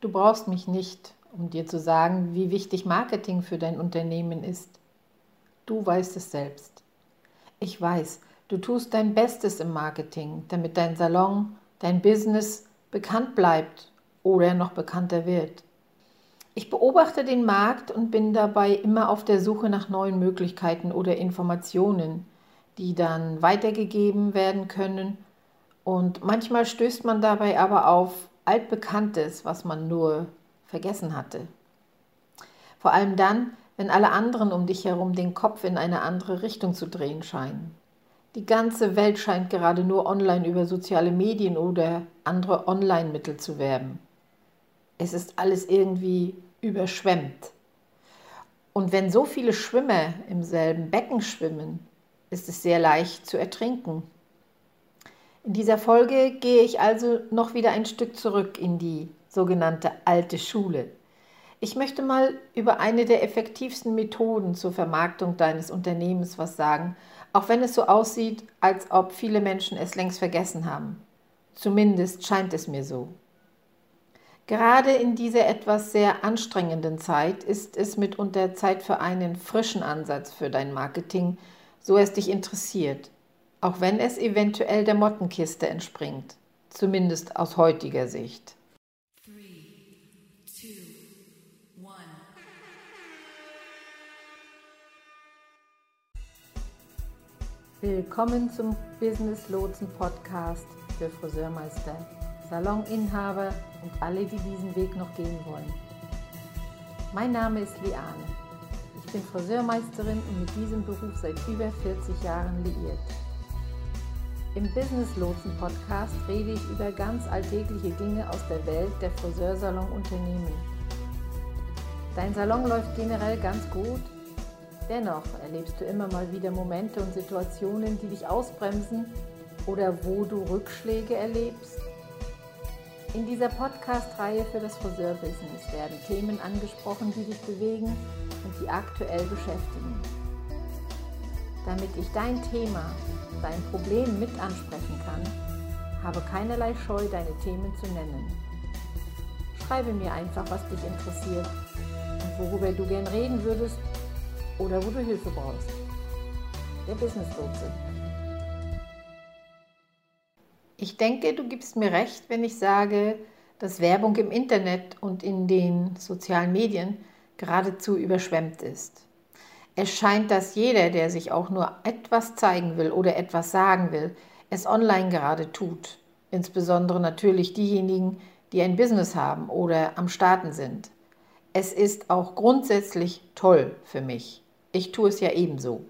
Du brauchst mich nicht, um dir zu sagen, wie wichtig Marketing für dein Unternehmen ist. Du weißt es selbst. Ich weiß, du tust dein Bestes im Marketing, damit dein Salon, dein Business bekannt bleibt oder noch bekannter wird. Ich beobachte den Markt und bin dabei immer auf der Suche nach neuen Möglichkeiten oder Informationen, die dann weitergegeben werden können. Und manchmal stößt man dabei aber auf altbekanntes, was man nur vergessen hatte. Vor allem dann, wenn alle anderen um dich herum den Kopf in eine andere Richtung zu drehen scheinen. Die ganze Welt scheint gerade nur online über soziale Medien oder andere Online-Mittel zu werben. Es ist alles irgendwie überschwemmt. Und wenn so viele Schwimmer im selben Becken schwimmen, ist es sehr leicht zu ertrinken. In dieser Folge gehe ich also noch wieder ein Stück zurück in die sogenannte alte Schule. Ich möchte mal über eine der effektivsten Methoden zur Vermarktung deines Unternehmens was sagen, auch wenn es so aussieht, als ob viele Menschen es längst vergessen haben. Zumindest scheint es mir so. Gerade in dieser etwas sehr anstrengenden Zeit ist es mitunter Zeit für einen frischen Ansatz für dein Marketing, so es dich interessiert auch wenn es eventuell der Mottenkiste entspringt, zumindest aus heutiger Sicht. Willkommen zum Business Lotsen Podcast für Friseurmeister, Saloninhaber und alle, die diesen Weg noch gehen wollen. Mein Name ist Liane. Ich bin Friseurmeisterin und mit diesem Beruf seit über 40 Jahren liiert. Im Business Lotsen Podcast rede ich über ganz alltägliche Dinge aus der Welt der Friseursalon-Unternehmen. Dein Salon läuft generell ganz gut. Dennoch erlebst du immer mal wieder Momente und Situationen, die dich ausbremsen oder wo du Rückschläge erlebst. In dieser Podcast-Reihe für das Friseurbusiness werden Themen angesprochen, die dich bewegen und die aktuell beschäftigen. Damit ich dein Thema dein Problem mit ansprechen kann, habe keinerlei Scheu, deine Themen zu nennen. Schreibe mir einfach, was dich interessiert und worüber du gern reden würdest oder wo du Hilfe brauchst. Der Business Lotse. Ich denke, du gibst mir recht, wenn ich sage, dass Werbung im Internet und in den sozialen Medien geradezu überschwemmt ist. Es scheint, dass jeder, der sich auch nur etwas zeigen will oder etwas sagen will, es online gerade tut. Insbesondere natürlich diejenigen, die ein Business haben oder am Starten sind. Es ist auch grundsätzlich toll für mich. Ich tue es ja ebenso.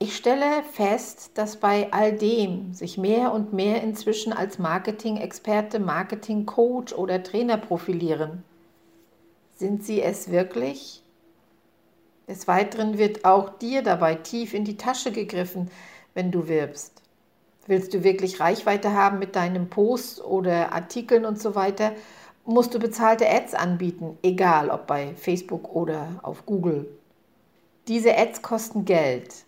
Ich stelle fest, dass bei all dem sich mehr und mehr inzwischen als Marketing-Experte, Marketing-Coach oder Trainer profilieren. Sind sie es wirklich? Des Weiteren wird auch dir dabei tief in die Tasche gegriffen, wenn du wirbst. Willst du wirklich Reichweite haben mit deinem Post oder Artikeln und so weiter, musst du bezahlte Ads anbieten, egal ob bei Facebook oder auf Google. Diese Ads kosten Geld.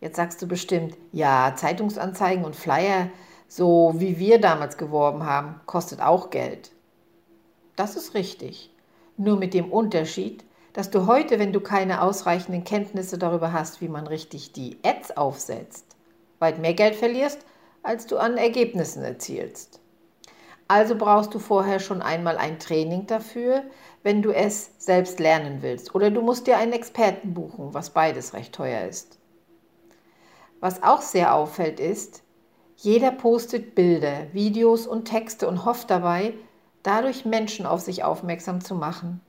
Jetzt sagst du bestimmt, ja, Zeitungsanzeigen und Flyer, so wie wir damals geworben haben, kostet auch Geld. Das ist richtig. Nur mit dem Unterschied, dass du heute, wenn du keine ausreichenden Kenntnisse darüber hast, wie man richtig die Ads aufsetzt, weit mehr Geld verlierst, als du an Ergebnissen erzielst. Also brauchst du vorher schon einmal ein Training dafür, wenn du es selbst lernen willst. Oder du musst dir einen Experten buchen, was beides recht teuer ist. Was auch sehr auffällt ist, jeder postet Bilder, Videos und Texte und hofft dabei, dadurch Menschen auf sich aufmerksam zu machen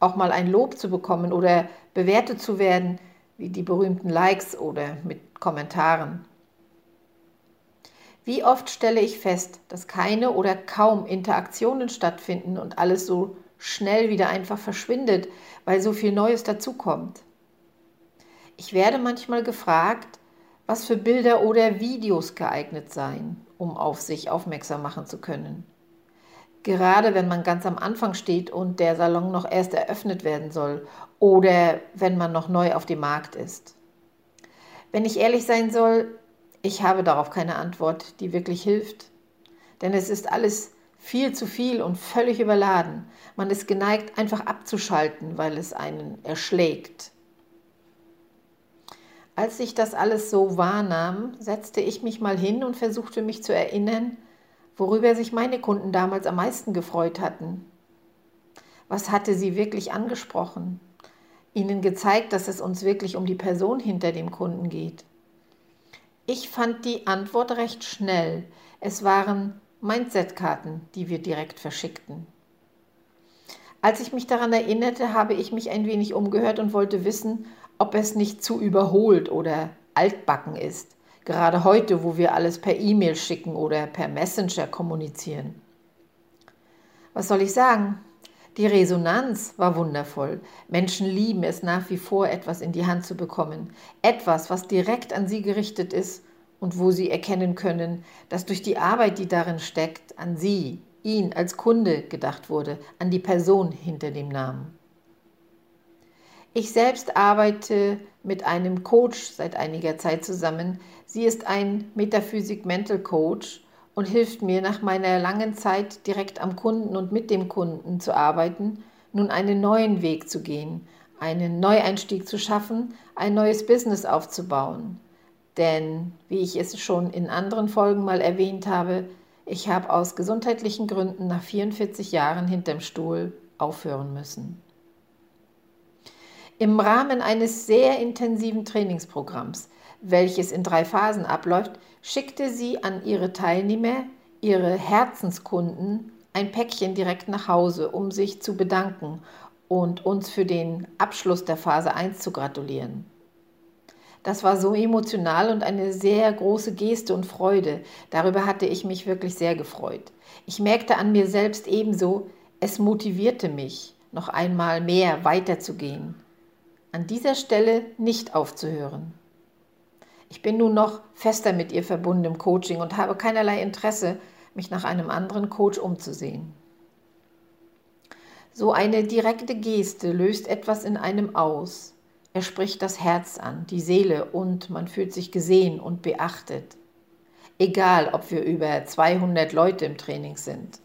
auch mal ein Lob zu bekommen oder bewertet zu werden, wie die berühmten Likes oder mit Kommentaren. Wie oft stelle ich fest, dass keine oder kaum Interaktionen stattfinden und alles so schnell wieder einfach verschwindet, weil so viel Neues dazukommt. Ich werde manchmal gefragt, was für Bilder oder Videos geeignet seien, um auf sich aufmerksam machen zu können. Gerade wenn man ganz am Anfang steht und der Salon noch erst eröffnet werden soll oder wenn man noch neu auf dem Markt ist. Wenn ich ehrlich sein soll, ich habe darauf keine Antwort, die wirklich hilft. Denn es ist alles Viel zu viel und völlig überladen. Man ist geneigt, einfach abzuschalten, weil es einen erschlägt. Als ich das alles so wahrnahm, setzte ich mich mal hin und versuchte mich zu erinnern, worüber sich meine Kunden damals am meisten gefreut hatten. Was hatte sie wirklich angesprochen? Ihnen gezeigt, dass es uns wirklich um die Person hinter dem Kunden geht. Ich fand die Antwort recht schnell. Es waren Mindset-Karten, die wir direkt verschickten. Als ich mich daran erinnerte, habe ich mich ein wenig umgehört und wollte wissen, ob es nicht zu überholt oder altbacken ist. Gerade heute, wo wir alles per E-Mail schicken oder per Messenger kommunizieren. Was soll ich sagen? Die Resonanz war wundervoll. Menschen lieben es nach wie vor, etwas in die Hand zu bekommen. Etwas, was direkt an sie gerichtet ist und wo sie erkennen können, dass durch die Arbeit, die darin steckt, an sie, ihn als Kunde gedacht wurde, an die Person hinter dem Namen. Ich selbst arbeite mit einem Coach seit einiger Zeit zusammen. Sie ist ein Metaphysik-Mental-Coach und hilft mir nach meiner langen Zeit direkt am Kunden und mit dem Kunden zu arbeiten, nun einen neuen Weg zu gehen, einen Neueinstieg zu schaffen, ein neues Business aufzubauen. Denn, wie ich es schon in anderen Folgen mal erwähnt habe, ich habe aus gesundheitlichen Gründen nach 44 Jahren hinterm Stuhl aufhören müssen. Im Rahmen eines sehr intensiven Trainingsprogramms, welches in drei Phasen abläuft, schickte sie an ihre Teilnehmer, ihre Herzenskunden, ein Päckchen direkt nach Hause, um sich zu bedanken und uns für den Abschluss der Phase 1 zu gratulieren. Das war so emotional und eine sehr große Geste und Freude. Darüber hatte ich mich wirklich sehr gefreut. Ich merkte an mir selbst ebenso, es motivierte mich, noch einmal mehr weiterzugehen. An dieser Stelle nicht aufzuhören. Ich bin nun noch fester mit ihr verbunden im Coaching und habe keinerlei Interesse, mich nach einem anderen Coach umzusehen. So eine direkte Geste löst etwas in einem aus. Er spricht das Herz an, die Seele und man fühlt sich gesehen und beachtet. Egal, ob wir über 200 Leute im Training sind.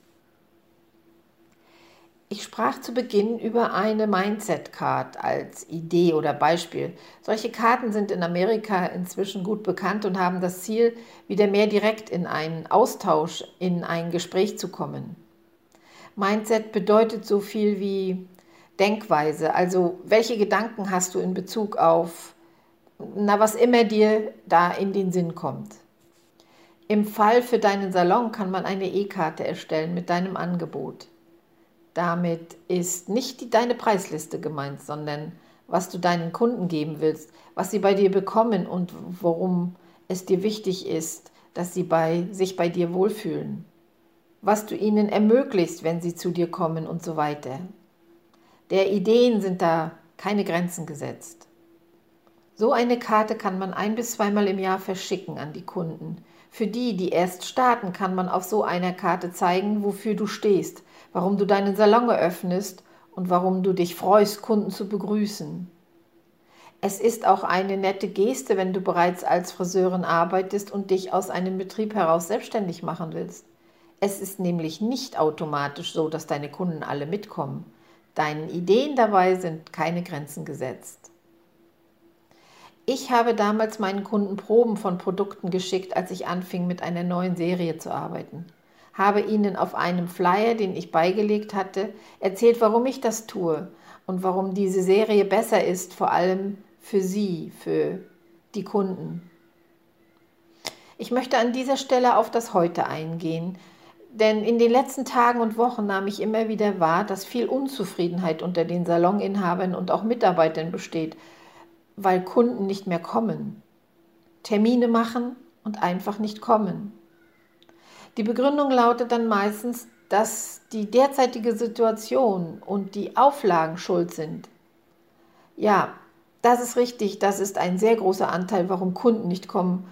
Ich sprach zu Beginn über eine Mindset-Card als Idee oder Beispiel. Solche Karten sind in Amerika inzwischen gut bekannt und haben das Ziel, wieder mehr direkt in einen Austausch, in ein Gespräch zu kommen. Mindset bedeutet so viel wie Denkweise? Also welche Gedanken hast du in Bezug auf, na, was immer dir da in den Sinn kommt? Im Fall für deinen Salon kann man eine E-Karte erstellen mit deinem Angebot. Damit ist nicht die, deine Preisliste gemeint, sondern was du deinen Kunden geben willst, was sie bei dir bekommen und worum es dir wichtig ist, dass sie bei, sich bei dir wohlfühlen, was du ihnen ermöglicht, wenn sie zu dir kommen und so weiter. Der Ideen sind da keine Grenzen gesetzt. So eine Karte kann man ein bis zweimal im Jahr verschicken an die Kunden. Für die, die erst starten, kann man auf so einer Karte zeigen, wofür du stehst, warum du deinen Salon eröffnest und warum du dich freust, Kunden zu begrüßen. Es ist auch eine nette Geste, wenn du bereits als Friseurin arbeitest und dich aus einem Betrieb heraus selbstständig machen willst. Es ist nämlich nicht automatisch so, dass deine Kunden alle mitkommen. Deinen Ideen dabei sind keine Grenzen gesetzt. Ich habe damals meinen Kunden Proben von Produkten geschickt, als ich anfing mit einer neuen Serie zu arbeiten. Habe ihnen auf einem Flyer, den ich beigelegt hatte, erzählt, warum ich das tue und warum diese Serie besser ist, vor allem für sie, für die Kunden. Ich möchte an dieser Stelle auf das Heute eingehen, denn in den letzten Tagen und Wochen nahm ich immer wieder wahr, dass viel Unzufriedenheit unter den Saloninhabern und auch Mitarbeitern besteht, weil Kunden nicht mehr kommen, Termine machen und einfach nicht kommen. Die Begründung lautet dann meistens, dass die derzeitige Situation und die Auflagen schuld sind. Ja, das ist richtig, das ist ein sehr großer Anteil, warum Kunden nicht kommen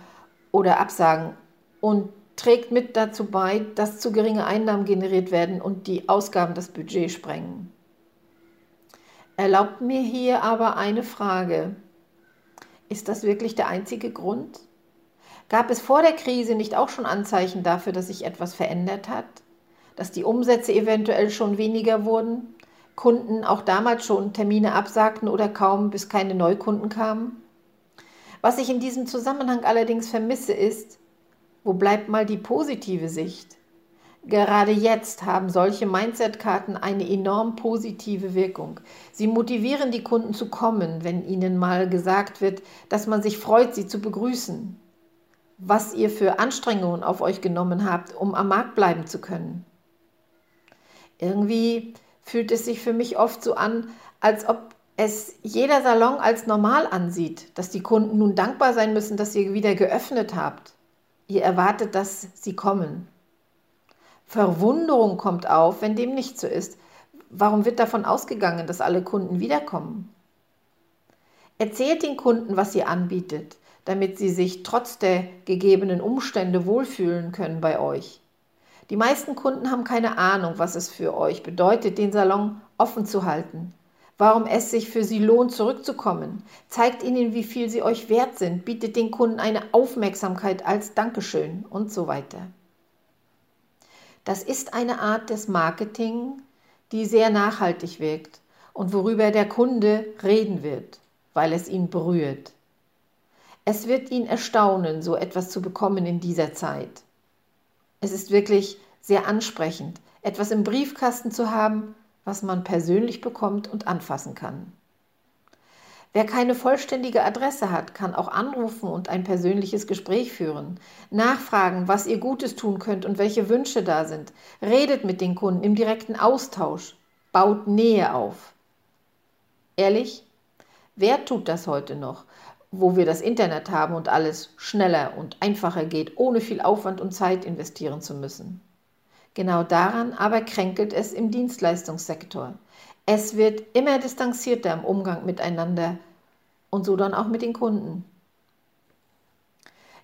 oder absagen. Und trägt mit dazu bei, dass zu geringe Einnahmen generiert werden und die Ausgaben das Budget sprengen. Erlaubt mir hier aber eine Frage. Ist das wirklich der einzige Grund? Gab es vor der Krise nicht auch schon Anzeichen dafür, dass sich etwas verändert hat? dass die Umsätze eventuell schon weniger wurden, Kunden auch damals schon Termine absagten oder kaum bis keine Neukunden kamen? Was ich in diesem Zusammenhang allerdings vermisse ist, wo bleibt mal die positive Sicht? Gerade jetzt haben solche Mindset-Karten eine enorm positive Wirkung. Sie motivieren die Kunden zu kommen, wenn ihnen mal gesagt wird, dass man sich freut, sie zu begrüßen. Was ihr für Anstrengungen auf euch genommen habt, um am Markt bleiben zu können. Irgendwie fühlt es sich für mich oft so an, als ob es jeder Salon als normal ansieht, dass die Kunden nun dankbar sein müssen, dass ihr wieder geöffnet habt. Ihr erwartet, dass sie kommen. Verwunderung kommt auf, wenn dem nicht so ist. Warum wird davon ausgegangen, dass alle Kunden wiederkommen? Erzählt den Kunden, was ihr anbietet, damit sie sich trotz der gegebenen Umstände wohlfühlen können bei euch. Die meisten Kunden haben keine Ahnung, was es für euch bedeutet, den Salon offen zu halten. Warum es sich für sie lohnt, zurückzukommen. Zeigt ihnen, wie viel sie euch wert sind. Bietet den Kunden eine Aufmerksamkeit als Dankeschön und so weiter. Das ist eine Art des Marketing, die sehr nachhaltig wirkt und worüber der Kunde reden wird, weil es ihn berührt. Es wird ihn erstaunen, so etwas zu bekommen in dieser Zeit. Es ist wirklich sehr ansprechend, etwas im Briefkasten zu haben, was man persönlich bekommt und anfassen kann. Wer keine vollständige Adresse hat, kann auch anrufen und ein persönliches Gespräch führen. Nachfragen, was ihr Gutes tun könnt und welche Wünsche da sind. Redet mit den Kunden im direkten Austausch. Baut Nähe auf. Ehrlich? Wer tut das heute noch? Wo wir das Internet haben und alles schneller und einfacher geht, ohne viel Aufwand und Zeit investieren zu müssen. Genau daran aber kränkelt es im Dienstleistungssektor. Es wird immer distanzierter im Umgang miteinander und so dann auch mit den Kunden.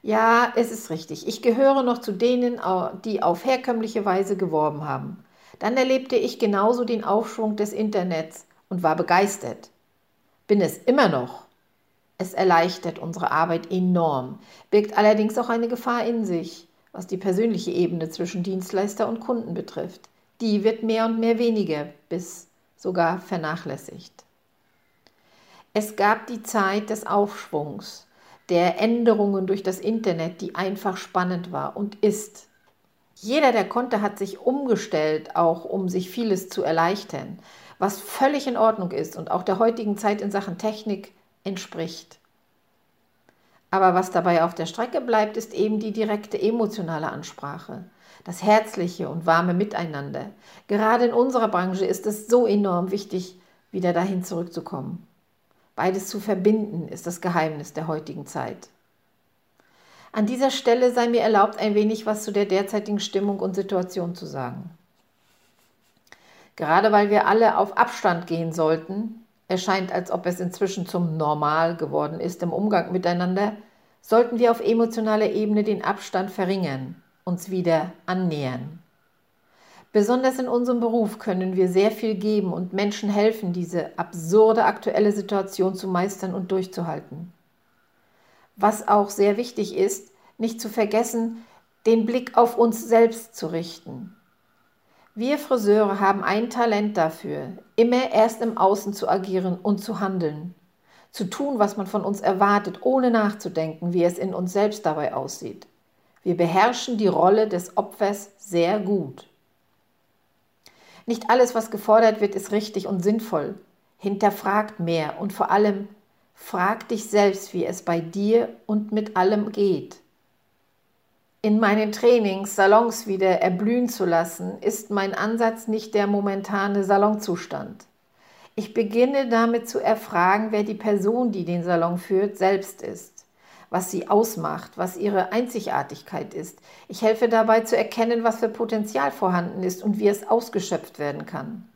Ja, es ist richtig. Ich gehöre noch zu denen, die auf herkömmliche Weise geworben haben. Dann erlebte ich genauso den Aufschwung des Internets und war begeistert. Bin es immer noch. Es erleichtert unsere Arbeit enorm, birgt allerdings auch eine Gefahr in sich, was die persönliche Ebene zwischen Dienstleister und Kunden betrifft. Die wird mehr und mehr weniger bis sogar vernachlässigt. Es gab die Zeit des Aufschwungs, der Änderungen durch das Internet, die einfach spannend war und ist. Jeder, der konnte, hat sich umgestellt, auch um sich vieles zu erleichtern, was völlig in Ordnung ist und auch der heutigen Zeit in Sachen Technik entspricht. Aber was dabei auf der Strecke bleibt, ist eben die direkte emotionale Ansprache, das herzliche und warme Miteinander. Gerade in unserer Branche ist es so enorm wichtig, wieder dahin zurückzukommen. Beides zu verbinden ist das Geheimnis der heutigen Zeit. An dieser Stelle sei mir erlaubt, ein wenig was zu der derzeitigen Stimmung und Situation zu sagen. Gerade weil wir alle auf Abstand gehen sollten, erscheint, als ob es inzwischen zum Normal geworden ist im Umgang miteinander, sollten wir auf emotionaler Ebene den Abstand verringern, uns wieder annähern. Besonders in unserem Beruf können wir sehr viel geben und Menschen helfen, diese absurde aktuelle Situation zu meistern und durchzuhalten. Was auch sehr wichtig ist, nicht zu vergessen, den Blick auf uns selbst zu richten. Wir Friseure haben ein Talent dafür, immer erst im Außen zu agieren und zu handeln, zu tun, was man von uns erwartet, ohne nachzudenken, wie es in uns selbst dabei aussieht. Wir beherrschen die Rolle des Opfers sehr gut. Nicht alles, was gefordert wird, ist richtig und sinnvoll. Hinterfragt mehr und vor allem frag dich selbst, wie es bei dir und mit allem geht. In meinen Trainings Salons wieder erblühen zu lassen, ist mein Ansatz nicht der momentane Salonzustand. Ich beginne damit zu erfragen, wer die Person, die den Salon führt, selbst ist, was sie ausmacht, was ihre Einzigartigkeit ist. Ich helfe dabei zu erkennen, was für Potenzial vorhanden ist und wie es ausgeschöpft werden kann.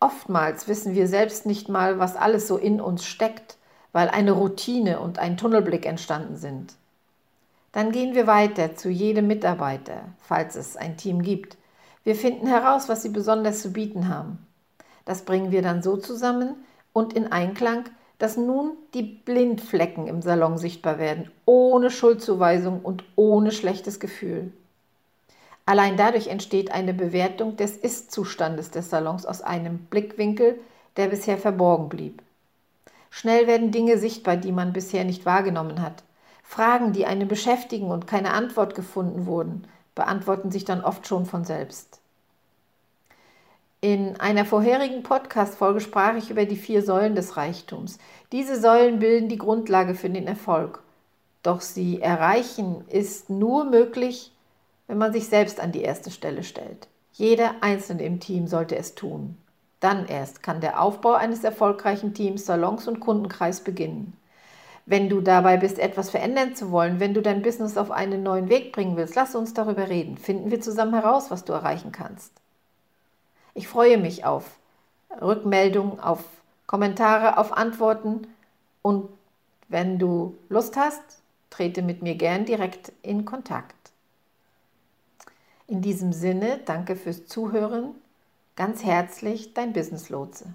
Oftmals wissen wir selbst nicht mal, was alles so in uns steckt, weil eine Routine und ein Tunnelblick entstanden sind. Dann gehen wir weiter zu jedem Mitarbeiter, falls es ein Team gibt. Wir finden heraus, was sie besonders zu bieten haben. Das bringen wir dann so zusammen und in Einklang, dass nun die Blindflecken im Salon sichtbar werden, ohne Schuldzuweisung und ohne schlechtes Gefühl. Allein dadurch entsteht eine Bewertung des Ist-Zustandes des Salons aus einem Blickwinkel, der bisher verborgen blieb. Schnell werden Dinge sichtbar, die man bisher nicht wahrgenommen hat. Fragen, die einen beschäftigen und keine Antwort gefunden wurden, beantworten sich dann oft schon von selbst. In einer vorherigen Podcast-Folge sprach ich über die vier Säulen des Reichtums. Diese Säulen bilden die Grundlage für den Erfolg. Doch sie erreichen ist nur möglich, wenn man sich selbst an die erste Stelle stellt. Jeder Einzelne im Team sollte es tun. Dann erst kann der Aufbau eines erfolgreichen Teams, Salons und Kundenkreis beginnen. Wenn du dabei bist, etwas verändern zu wollen, wenn du dein Business auf einen neuen Weg bringen willst, lass uns darüber reden. Finden wir zusammen heraus, was du erreichen kannst. Ich freue mich auf Rückmeldungen, auf Kommentare, auf Antworten und wenn du Lust hast, trete mit mir gern direkt in Kontakt. In diesem Sinne, danke fürs Zuhören. Ganz herzlich, dein Business Lotse.